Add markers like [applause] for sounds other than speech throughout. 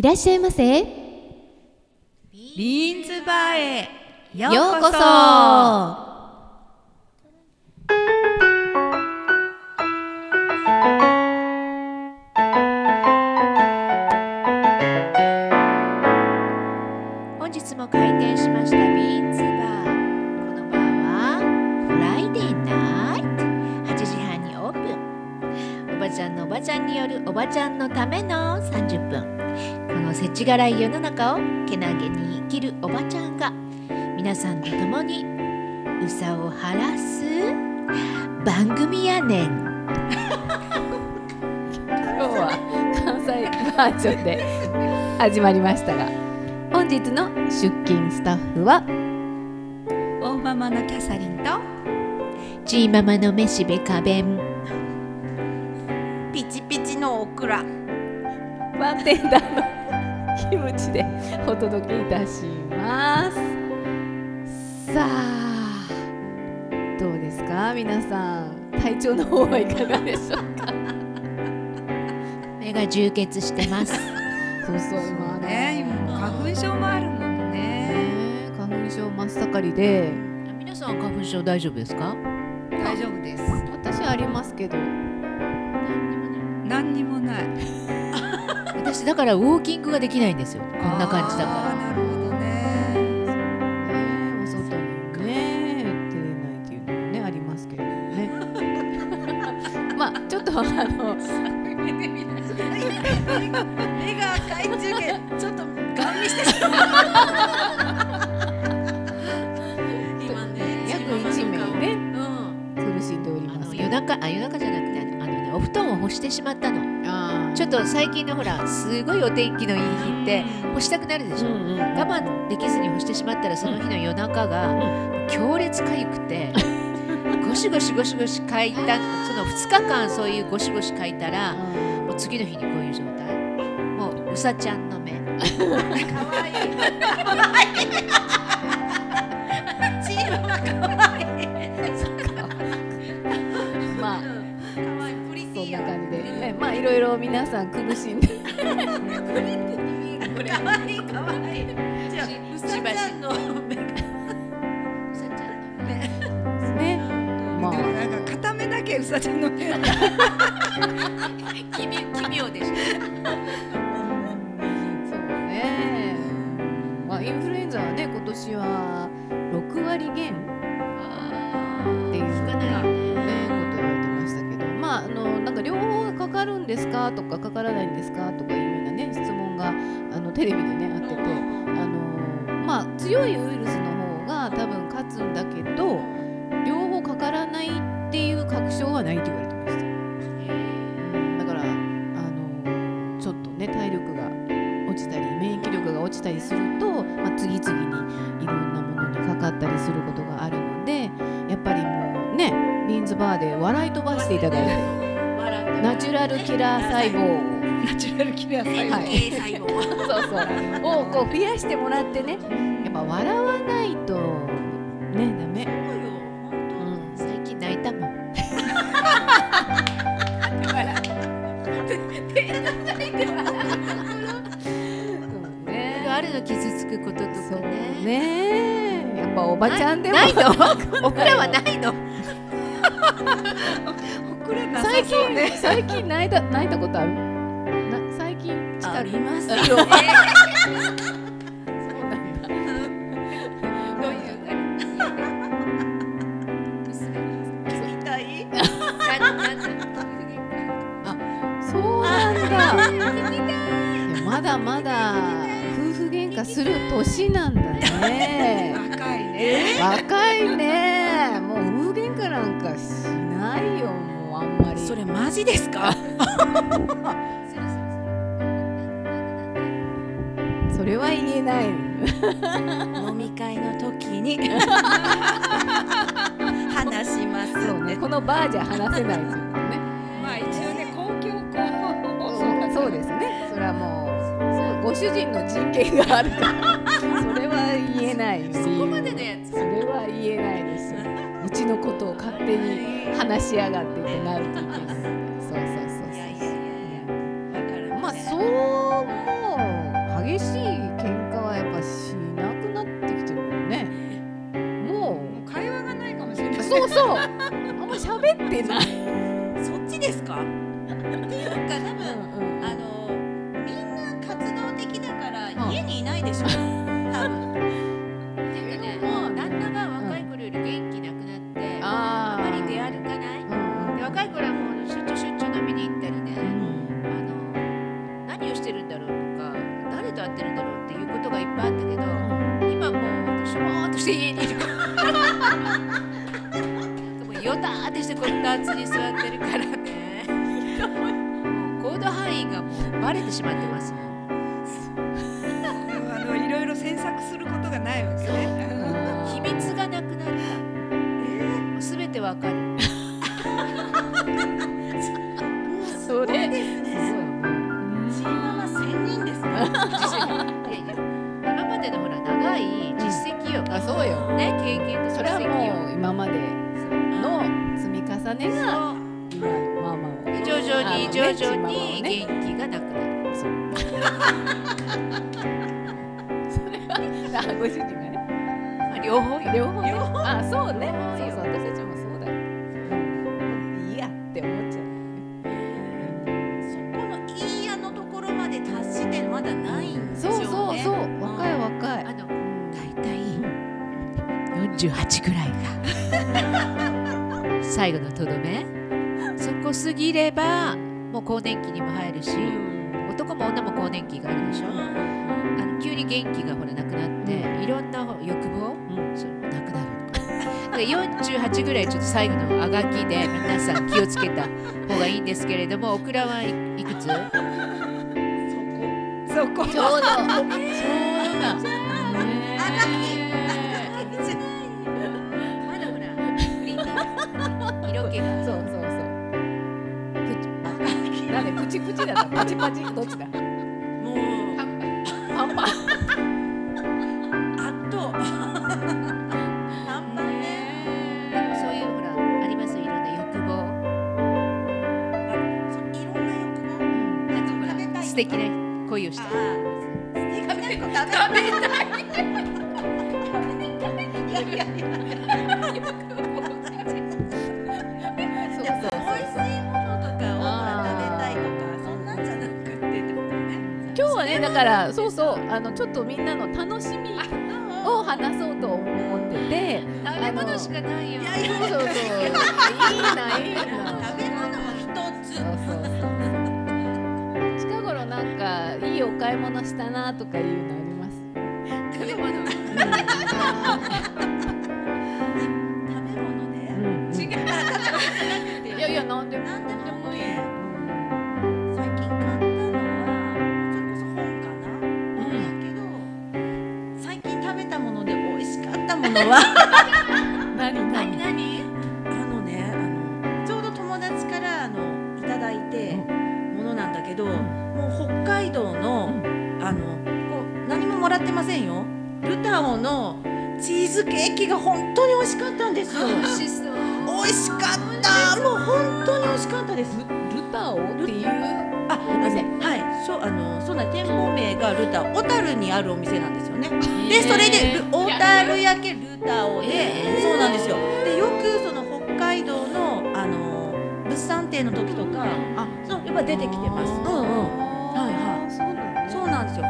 いらっしゃいませ。よビーンズバーへようこそ。この世知辛い世の中をけなげに生きるおばちゃんが皆さんと共にうさを晴らす番組やねん。今日は関西バージョンで始まりましたが、本日の出勤スタッフは大ママのキャサリンとチーママのめしべかべん。ピチピチのオクラ。バーテンダーのキムチでお届けいたします。さあ、どうですか？皆さん体調の方はいかがでしょうか？目が充血してます。そうそう今ね。今花粉症もあるもんね。ね花粉症真っ盛りで。皆さんは花粉症大丈夫ですか？大丈夫です。私ありますけど。何にもない [laughs] 私だからウォーキングができないんですよ。こんな感じだかあーなるほどね。ねお外にね出れないっていうのもねありますけれどもね。[laughs] まあちょっとあの目が赤いっていうけちょっとガン見してしまう。今 [laughs] ね約1名ね。うん。苦しんでおりらあますの夜中あ夜中じゃなくてあのね、お布団を干してしまったの。あちょっと最近のほらすごいお天気のいい日って干したくなるでしょ、我慢できずに干してしまったらその日の夜中が強烈かゆくて [laughs] ゴシゴシゴシゴシかいたその2日間そういうゴシゴシかいたらもう次の日にこういう状態。もううさちゃんの目。[laughs] 可愛い。いチームが可愛いまあいろいろ皆さん苦しんで。可愛い可愛いじゃあうさちゃんの目が。うさちゃんの目。すね。まあでもなんか片目だけうさちゃんの目。が [laughs] 奇妙奇妙でしょそうね。まあインフルエンザはね今年は6割減かるんですか？とかかからないんですか？とかいうようなね質問があのテレビでねあっててあのまあ強いウイルスの方が多分勝つんだけど両方かからないっていう確証はないって言われてました。だからあのちょっとね体力が落ちたり免疫力が落ちたりすると、まあ、次々にいろんなものにかかったりすることがあるのでやっぱりもうねビーンズバーで笑い飛ばしていただいてラルキラー細胞。ナチュラルキラー細胞。[laughs] そうそう。をこう増やしてもらってね。やっぱ笑わないとねダメ。うん最近泣いたもん。あるの傷つくこととかねねやっぱおばちゃんでもないのおふらはない最近ね。最近泣いた泣いたことある？な最近？ありますよあそうなんだどうい。う聞きたい。ななんそうなんだ。いやまだまだ夫婦喧嘩する年なんだね。若いね。若いね。もう夫婦喧嘩なんかしないよそれマジですか？[laughs] それは言えない。飲み会の時に。[laughs] 話しますね。このバーじゃ話せないですよね。まあ一応ね公共放送だそうですね。それはもうご主人の人権があるから。それは言えない。そこまでのやつ。それは言えないのことを勝手に話しやがってってなるといけないそうそう。そう。そうまあそうもう。激しい喧嘩はやっぱしなくなってきてるもんね。もう会話がないかもしれない。そうそうあんま喋ってないそっちですか？っていうか多分、うん、あのみんな活動的だから、家にいないでしょ。もうよたーってしてこたつに座ってるからね。もう行動範囲がバレてしまってあご主人がね。まあ両方よ。両方。ね両方。あそうね。そうそう私たちもそうだよ。いいやって思っちゃう。そこのいいやのところまで達してまだないんでしょそううね。そうそう若い若いあの大体48ぐらいが。[laughs] 最後のとどめ。そこ過ぎればもう更年期にも入るし。男も女も更年期があるでしょ？あの急に元気がほらなくなっていろんな欲望？そうなくなるだか。[laughs] ら48ぐらいちょっと最後のあがきで皆さん気をつけた方がいいんですけれどもオクラはいいくつ？そこ。ちょうど。ちょう。どだまだほらプリン体色気がそうそうそう。[laughs] なんでプチプチだったパチパチどっちだ敵な恋をしあて。ー素敵な子食べたいいやいやいだからそうそうあのちょっとみんなの楽しみを話そうと思ってて。食べ物しかないよ。そうそう。いいないいな買い物したなとかいうズケーキが本当に美味しかったんですよ。美味しかった。もう本当に美味しかったです。ルタオっていう？あ、あのね、はい、そう、あの、そうなん、店舗名がルタオ、小樽にあるお店なんですよね。で、それで、ル小樽焼けルタオで、そうなんですよ。で、よくその北海道の、あの、物産展の時とか、あ、そう、やっぱ出てきてます。うんうん。はいはい。そうなんですよ。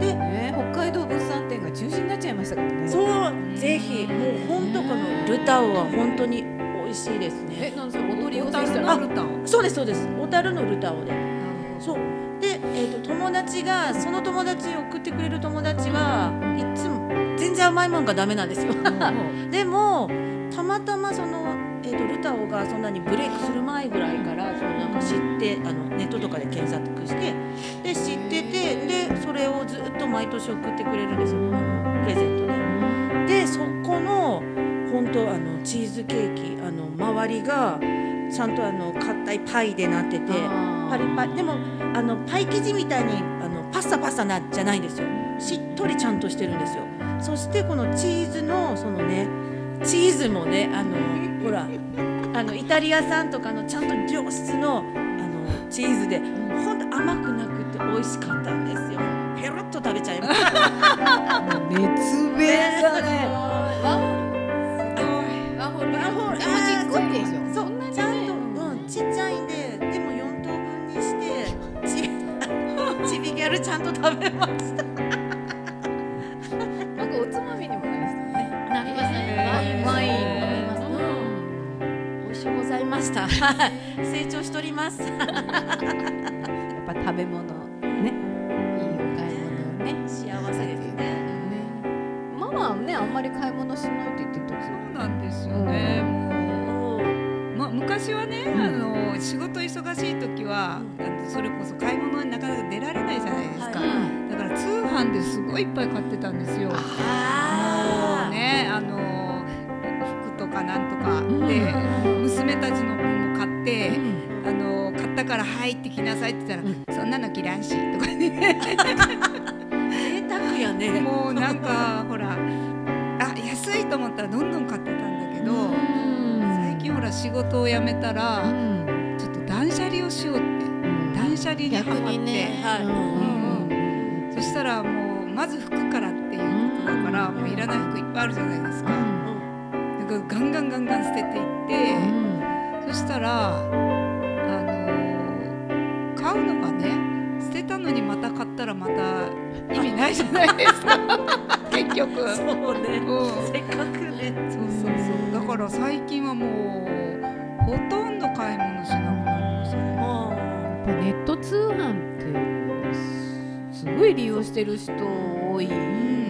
でね北海道物産展が中止になっちゃいましたからね。そう、もう本当このルタオは本当に美味しいですね。えなんそれお取り寄せしたルタオ。そうです、そうです。小樽のルタオで。そうで、えー、と友達がその友達を送ってくれる友達はいつも全然甘いもんがダメなんですよ [laughs] でもたまたまその、えー、とルタオがそんなにブレイクする前ぐらいからそのなんか知ってあのネットとかで検索してで知っててでそれをずっと毎年送ってくれるんですよ周りがちゃんとあの硬いパイでなってて。パリパリでもあのパイ生地みたいにあのパッサパッサなじゃないんですよ。しっとりちゃんとしてるんですよ。そしてこのチーズのそのねチーズもねあのほらあのイタリア産とかのちゃんと良質のあのチーズでほんと甘くなくて美味しかったんですよ。ペロッと食べちゃいました。[laughs] 熱弁だねちびギャルちゃんと食べました。[laughs] なんかおつまみにもなりそうね。なりますね。ワイン飲みます美味しゅうございました。[laughs] 成長しております。[laughs] やっぱ食べ物ね。いいお買い物をね。幸せですね。ねママはねあんまり買い物しないって言ってたそうなんですよね。もうま昔はね、あの仕事忙しい時は、それこそすごいいっぱい買ってたんですよ。もあうね、あの服とかなんとか。ん。で、娘たちの分も買って。あの買ったから入ってきなさいって言ったら、そんなの嫌いしとかね。贅沢やね。もうなんかほらあ安いと思ったらどんどん買ってたんだけど、最近ほら仕事を辞めたら、ちょっと断捨離をしようって。断捨離にハ逆マって、にねはい。うんうんそしたらもうまず服からっていうことだから、もういらない服いっぱいあるじゃないですか、だからガンガンガンガン捨てていって、そしたらあの買うのがね捨てたのにまた買ったらまた意味ないじゃないですか。[laughs] 結局。そうね。うん。せっかくね。そうそうそう。だから最近はもうほとんど買い物しなくなりましたね。ネット通販ってすごい利用してる人多い。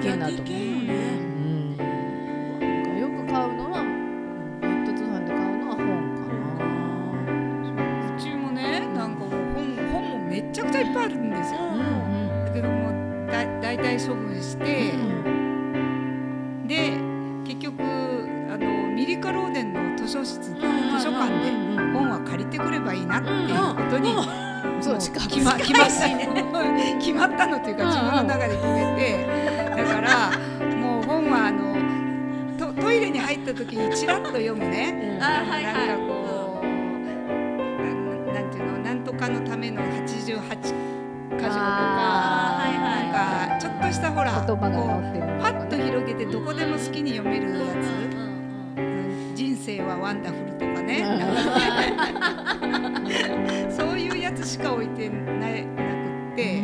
けなとやっていけ思うよねうんなんかよく買うのはネット通販で買うのは本かうちもねなんかもう本本もめちゃくちゃいっぱいあるんですよ。な。だけどもだ大体処分して、で結局あのミリカローデンの図書室図書館で本は借りてくればいいなっていうことに、そう決ま決まった決まったのっていうか自分の中で決めてだからもう本はあのトトイレに入った時にちらっと読むね。あはいはい。なんかこう、あのなんていうのなんとかのための88箇条とかはいはい。なんかちょっとしたほら言葉がこ載ってるうパッと広げてどこでも好きに読めるやつ、うん人生はワンダフルとかね、[laughs] そういうやつしか置いてななくって、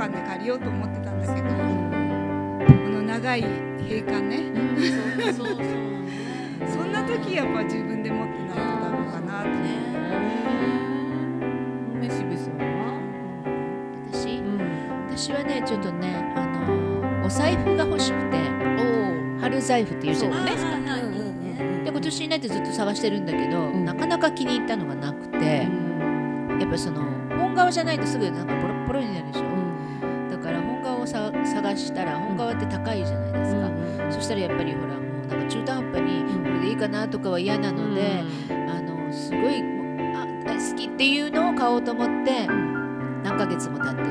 館で借りようと思ってたんだけどこの長い閉館ね。そうそうそう。そんな時やっぱ自分で持ってないとダメかなと。思って。めしべさんは私。うん。私はねちょっとねあのお財布が欲しくてお春財布っていうじゃないですか。今年になってずっと探してるんだけど、ん。なかなか気に入ったのがなくて、やっぱその本革じゃないとすぐなんかポロポロになるでしょ、探したら本革って高いじゃないですか、そしたらやっぱりほらもうなんか中途半端にこれでいいかなとかは嫌なので、あのすごいあ大好きっていうのを買おうと思って何ヶ月も経ってる。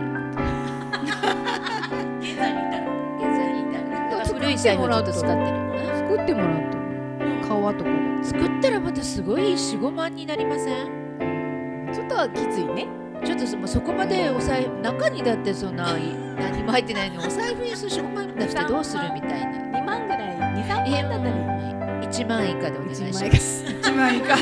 現在に至る現在に至るだから古い財布をちょっと使ってる作ってもらったの？革とか作ったらまたすごい45万になりません？でちょっとはきついねちょっとそこまでお財布中にだってそんな何も入ってないのにお財布に数45万出してどうするみたいな。2万ぐらい23え万だったらいい1万以下でお願いし1ます。万円一枚以下。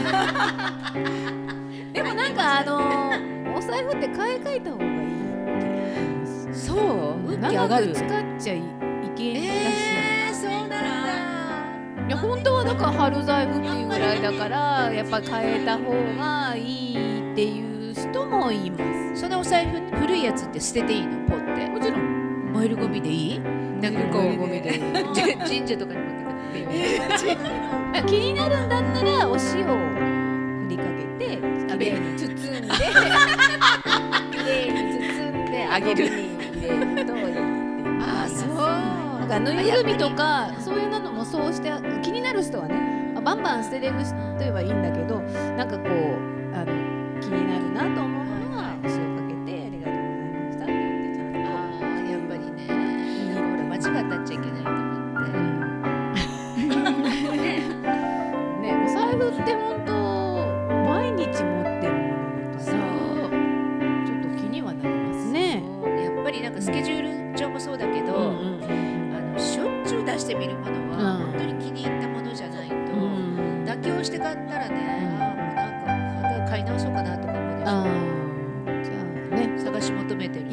[laughs] でもなんかあのーお財布って買い替えた方がいいって言いますそう運気上がる。使っちゃいいけんらしい、えー、そうなんだ。いや本当はだから春財布っていうぐらいだからやっぱ変えた方がいいっていう人もいます。そのお財布古いやつって捨てていいの？ポって。もちろん。燃えるゴミでいい？なんかこうゴミでじ神社とかに持ってくって [laughs] 気になるんだったらお塩を振りかけてきれいに包んできれいに包んであげる。に入れるといいああそう。なんかぬいぐるみとかそういうのもそうして気になる人はねあバンバン捨てれる人はいいんだけどなんかこうあの asesinato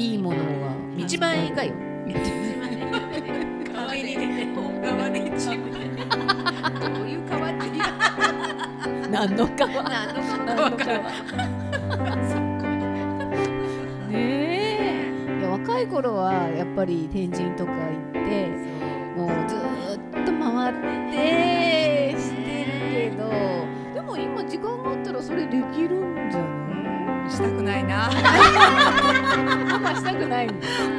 いいものが一万円以下よ。川に出て大川で一番どういう川って言う何のかは何の何のかはねえ。いや若い頃はやっぱり天神とか行ってもうずーっと回ってしてるけどでも今時間があったらそれできるんじゃない？したくないな。あんましたくない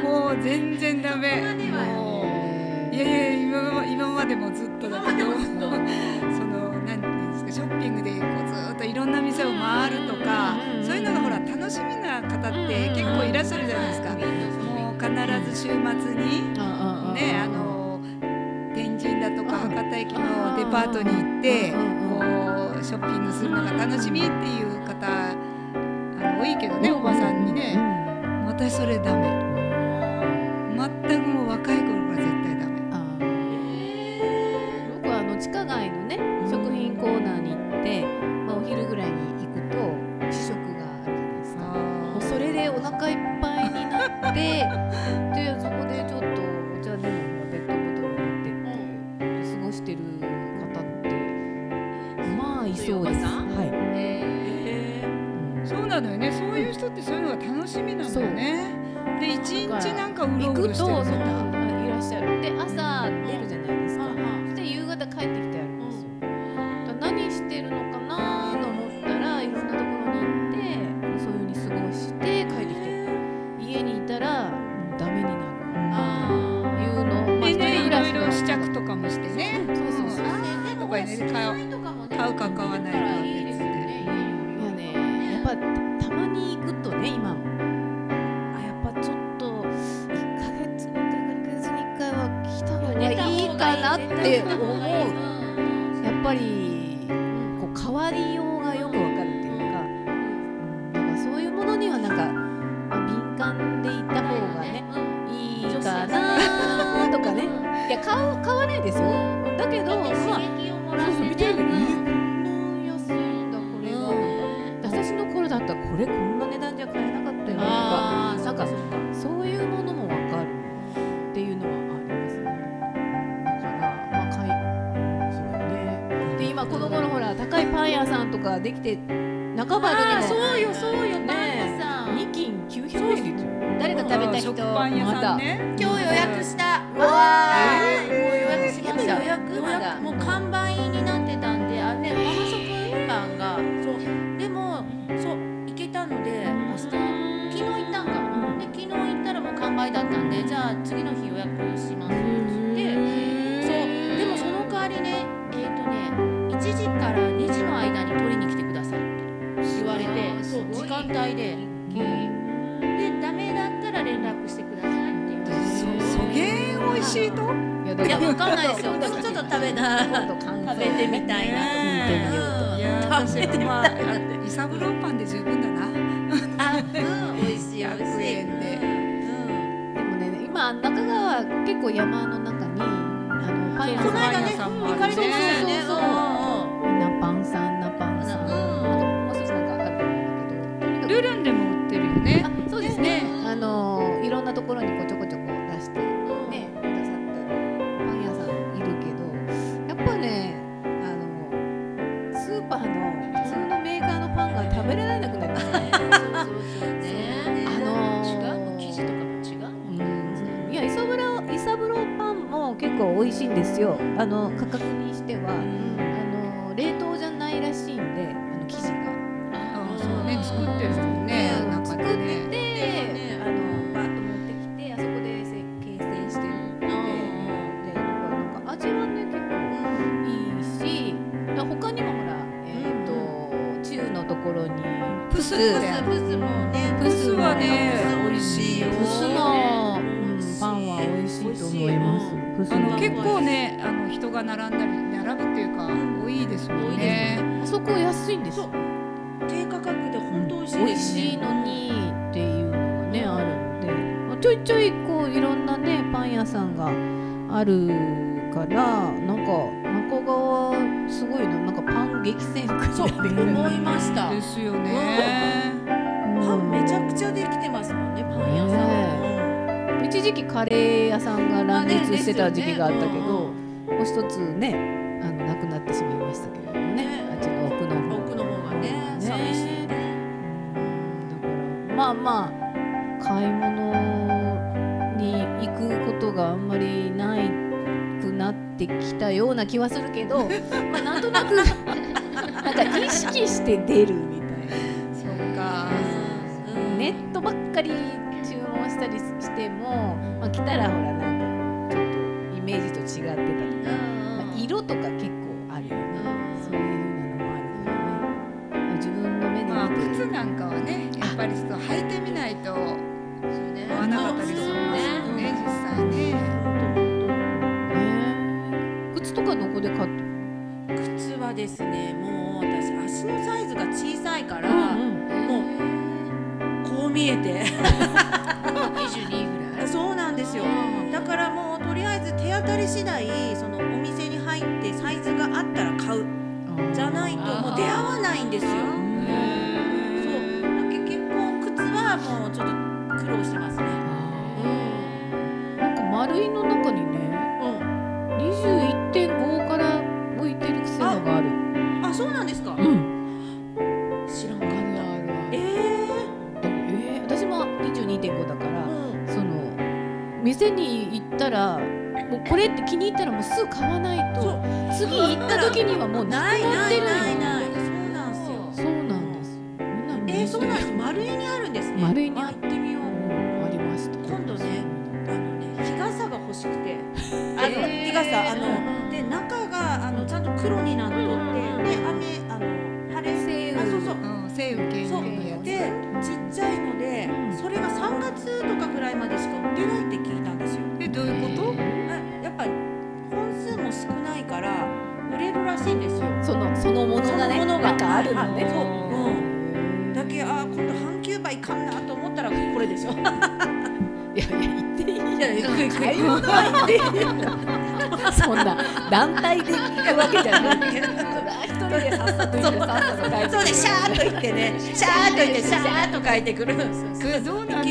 もう全然ダメ。もういやいや今ま今までもずっとだけど。その何ですかショッピングでこうずっといろんな店を回るとかうんそういうのがほら楽しみな方って結構いらっしゃるじゃないですか。もう必ず週末にねあの天神だとか博多駅のデパートに行ってうん。こうショッピングするのが楽しみっていう方いけどねおばさんにね。私それダメぱり。んとかできて半ばでもそうよそうよね。パン屋さん。2斤900円。です。よ誰か食べた人。食パン屋さんね。今日予約間帯ででダメだったら連絡してくださいって言われてそそげん美味しいと？いやだいやわかんないです。よでもちょっと食べな食べてみたいな。と思ってみようといや私はまあイサブローパンで十分だな。あ、うん、美味しい美味し100い。円で。でもね今中川結構山の中にあのパン屋このさん間ね、パン屋さんもあるね。行かれてましたよね。ころにこうちょこちょこ出してね。くださってるパン屋さんいるけどやっぱねあのスーパーの普通のメーカーのパンが食べられなくなりましたね。あのー違うもん生地とかも違うもんうん。いやイサブロイサブロパンも結構美味しいんですよ。あの並んだり並ぶっていうか、多いですもんね。あそこ安いんです。低価格で本当美味しい、美味しいのにっていうのがねあるんで、ちょいちょいこういろんなねパン屋さんがあるからなんか。中川すごいのなんかパン激戦区そう思いました。[laughs] ですよね、パンめちゃくちゃできてますもんねパン屋さん、一時期カレー屋さんが乱立してた時期があったけど、一つねあのなくなってしまいましたけれどもね。ね。あっちの奥の方奥の方がね寂しいね。うん。だからまあまあ買い物に行くことがあんまりないくなってきたような気はするけど [laughs] まあなんとなくなんか意識して出るみたいそうか。うんなネットばっかり注文したりしても、まあ、来たらほらとか結構あるよねそういうのもあるよね。自分の目でまあ靴なんかはね、やっぱりちょっと履いてみないと。合わなかったりするね。ね実際ね。ね靴とかどこで買った靴はですねもう私足のサイズが小さいから、んですよさっさと行ってさっさと帰ってそうでシャーっと行ってねシャーっと行ってシャーっと帰ってくる。それどうなんだろう。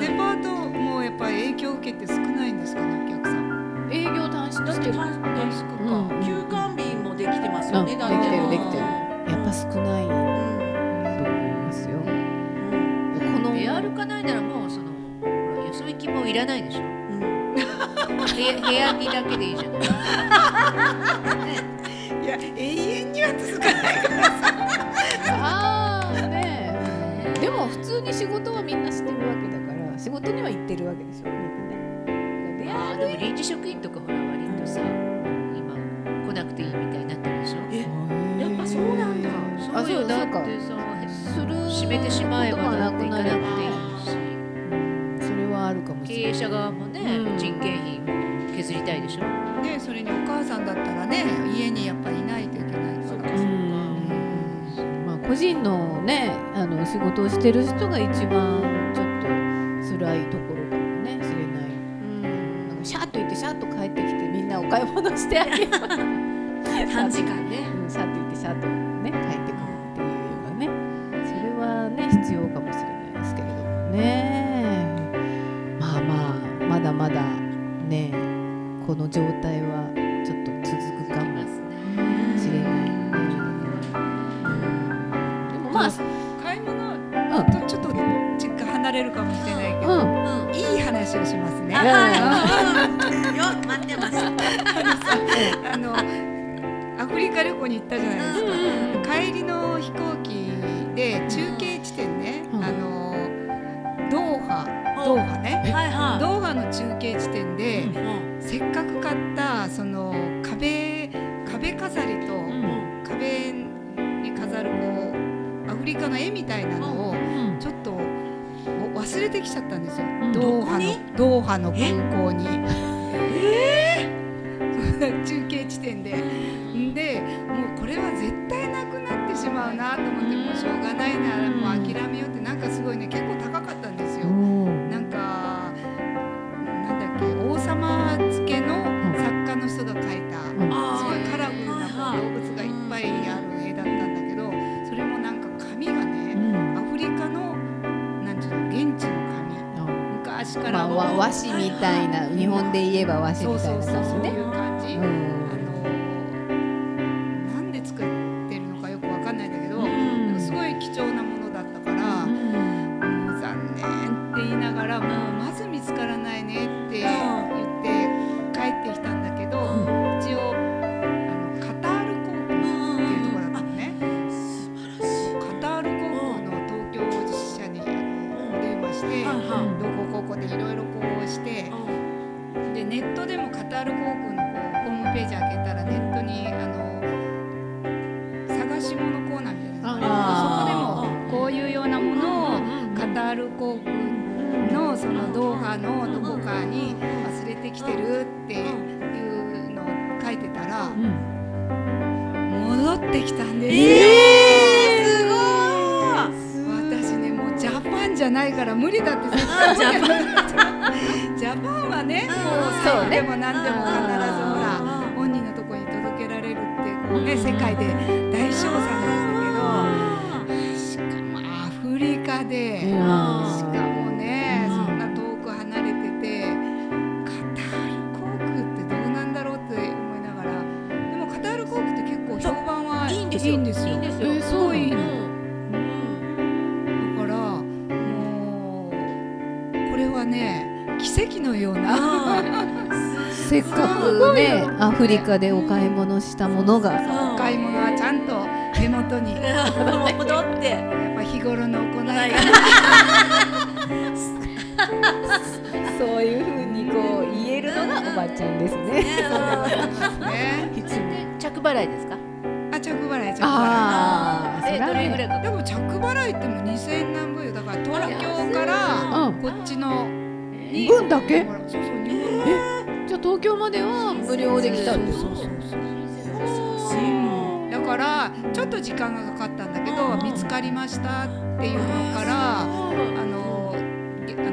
デパートもやっぱり影響を受けて少ないんですかねお客さん。営業短縮だってたしてる短縮か。うん。休館日もできてますよねできてるできてる。やっぱ少ないとうん思いますよ。うん。この出歩かないならもうそのよそ行きもいらないでしょ。うん。部屋部屋にだけでいいじゃない [laughs] いや永遠には続かない。ああね。でも普通に仕事はみんなしてるわけだから仕事には行ってるわけでしょみんなね。でも臨時職員とかほら割とさ今来なくていいみたいになってるでしょ？え。やっぱそうなんだ。あそうよだってさする閉めてしまえばことがだって行かなくていいし。それはあるかもし経れない。営者側もね、うん。人件費も削りたいでしょ？ねそれにお母さんだったらね家にやっぱりいないといけないから。うん。まあ個人のねあの仕事をしてる人が一番ちょっと辛いところかもねしれない。なん。かシャーッと行ってシャーッと帰ってきてみんなお買い物してあげる短時間ねきちゃったんですよ、んドーハのドーハの空港に。[laughs] 中継地点で。んでもうこれは絶対なくなってしまうなと思ってもうしょうがないならもう諦めようってなんかすごいね結構和紙みたいな日本で言えば和紙みたいな感じね。でネットでもカタール航空のホームページ開けたらネットにあの探し物コーナーみたいなそこでもこういうようなものをカタール航空のそのドーハのどこかに忘れてきてるっていうのを書いてたら戻ってきたんです。よ。私ねもうジャパンじゃないから無理だって絶対ジャパそうね。でも何でも必ずほら本人のとこに届けられるってこうね世界で大称賛なんだけどしかもアフリカでしかもねそんな遠く離れててカタール航空ってどうなんだろうって思いながらでもカタール航空って結構評判はいいんですよ。いいんですよ。えーすごい。いいのうん。だからもうこれはね奇跡のようなせっかくねアフリカでお買い物したものが。お買い物はちゃんと手元に。や [laughs] 戻って。っぱ日頃の行いが [laughs] そういうふうにこう言えるのがおばちゃんですね。ね。着払いですか？あ着払い着払ああ、えどれぐらいかいでも着払いっても2000円なんぼよだから東京からうん。こっちのに分だけ？そうそう日本東京までは無料で来たんですそうそうそうだからちょっと時間がかかったんだけど見つかりましたっていうのからあの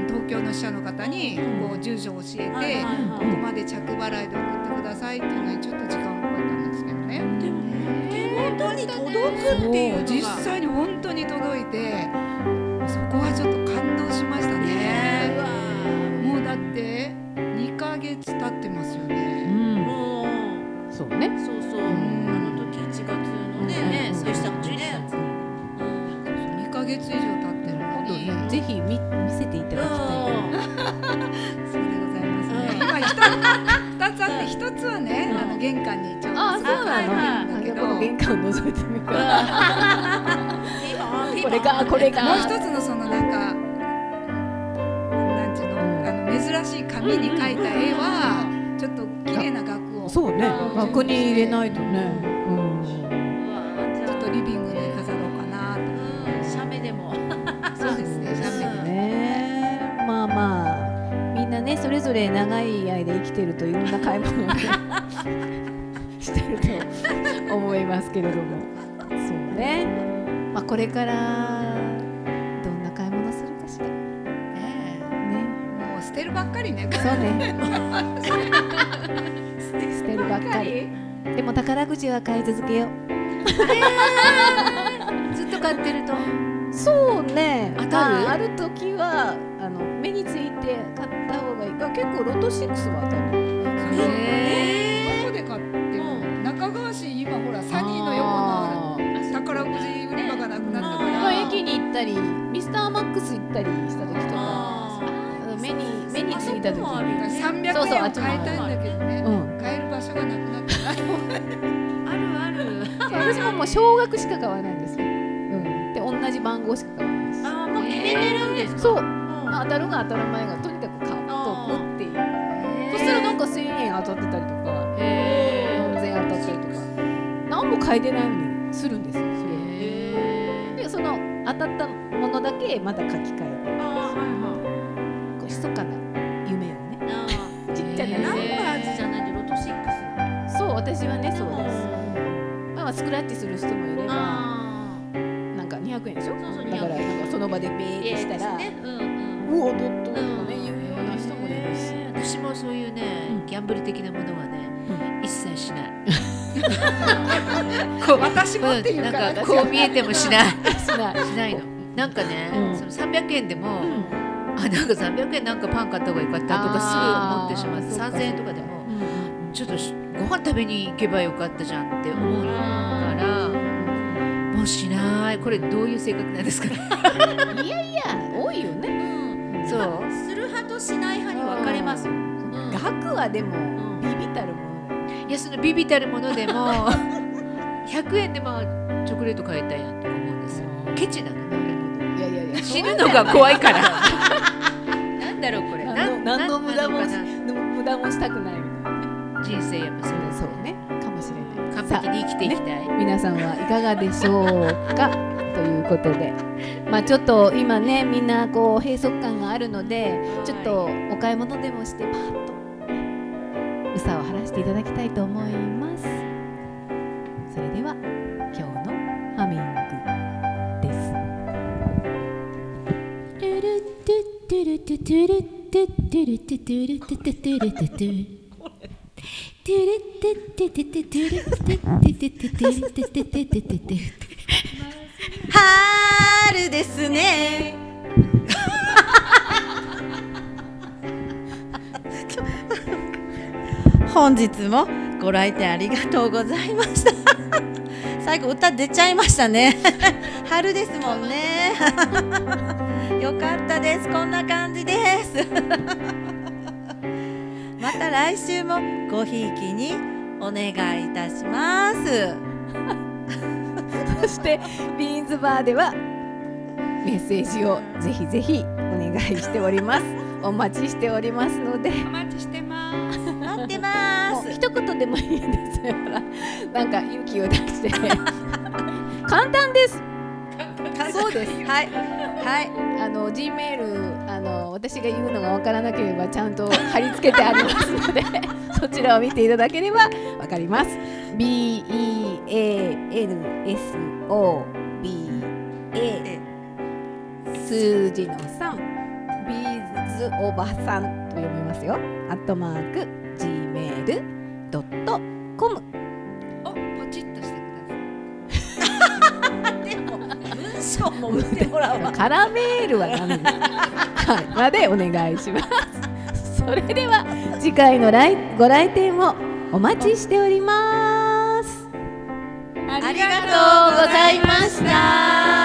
東京の支社の方にこう住所を教えてここまで着払いで送ってくださいっていうのにちょっと時間がかかったんですけどね。手元に届くっていう実際に本当に届いて月経ってますようね。ん、もう。そうね。そうそう、ん。あの時1月のね、そうした時ね、2ヶ月以上経ってるのに。ぜひ見見せていただきたい。[laughs] そうでございますね。今一つ二つあって一つはね、あの玄関にちょっとあ、そうなの。だけど、玄関を覗いてみこれかこれか一つのそのな紙に描いた絵はちょっと綺麗な額をちょそうね。額に入れないとね。うん。っとリビングに飾ろうかなと。シャメでも [laughs] そうですね。写メでね。まあまあみんなねそれぞれ長い間生きてるといろんな買い物をね [laughs] してると思いますけれども。そうね。まあこれからるばっかりね。そうね。[laughs] 捨てるばっかり。でも宝くじは買い続けよう。ずっと買ってるとそうね。当たる？まあ、ある時はあの目について買った方がいい。あ結構ロト6は当たる。えどこで買ってるの？中川市今ほらサニーの横の宝くじ売り場がなくなったかまあら。駅に行ったり、ミスターマックス行ったりした時とか、目に目についた時に。三百そうそう円を買いたいんだけどね。うん。買える場所がなくなった。[laughs] あるある [laughs] 私ももう少額しか買わないんですよ。うん。で同じ番号しか買わないです。あーもう決めてるんですか？そう。うんまあ当たるが当たる前がとにかく買っとくっていう。そしたらなんか1000円当たってたりとか、へー何千円当たったりとか、何も買えてないのにするんですよ。それでその当たったものだけまた書き換えーあーはい密かな夢をね。ちっちゃなナンバーズじゃないでロト6そう私はねそうです。まあスクラッチする人もいれば、あなんか200円でしょ。だから200なんかその場でベーってしたら、ねうおドットとかね言うような人もいるし。私もそういうね、うんギャンブル的なものはね、一切しない。[laughs] 私もっていうなんかこう見えてもしない。[laughs] しない。の。なんかね、うんその300円でも、あなんか300円なんかパン買った方がよかったとかすぐ思ってしまってあーそうか3000円とかでもうんうん。ちょっとしご飯食べに行けばよかったじゃんって思うからもうしない。これどういう性格なんですか？ねうんいやいや多いよね。そう。する派としない派に分かれます。よ。額はでもん。ビビたるもの。いやそのビビたるものでも [laughs] 100円でもチョコレート買えたやんとか思うんですよ。ケチなのいやいやいや死ぬのが怖いから。[laughs] なんだろうこれ。何の何の無駄も無駄もしたくないみたいな。な人生やっぱそうですそうね。かもしれない完璧に生きていきたい、皆さんはいかがでしょうか？ということで。まあちょっと今ねみんなこう閉塞感があるのでちょっとお買い物でもしてパーッとうさを晴らしていただきたいと思います。それでは今日のハミングトゥルトゥトゥルトゥトゥルトゥトゥトゥルトゥトゥトゥルトゥトゥトゥトゥルトゥトゥトゥトゥルトゥトゥトゥトゥトゥトゥですね本日もご来店ありがとうございました最後歌出ちゃいましたね春ですもんねよかったです。こんな感じです。[laughs] また来週もごひいきにお願いいたします。[laughs] そしてビーンズバーではメッセージをぜひぜひお願いしておりますお待ちしておりますのでお待ちしてます。待ってます。一言でもいいんですよほらなんか勇気を出して [laughs] 簡単です [laughs] そうですはい。はい。あの G メールあの私が言うのがわからなければちゃんと貼り付けてありますので [laughs] そちらを見ていただければわかります B E A N S O B A 数字の3ビーズおばさんと読みますよアットマーク gmail.com 文章も打ってもらうわ。カラメールはダメです。はい、までお願いします。それでは次回の来ご来店をお待ちしております。ありがとうございました。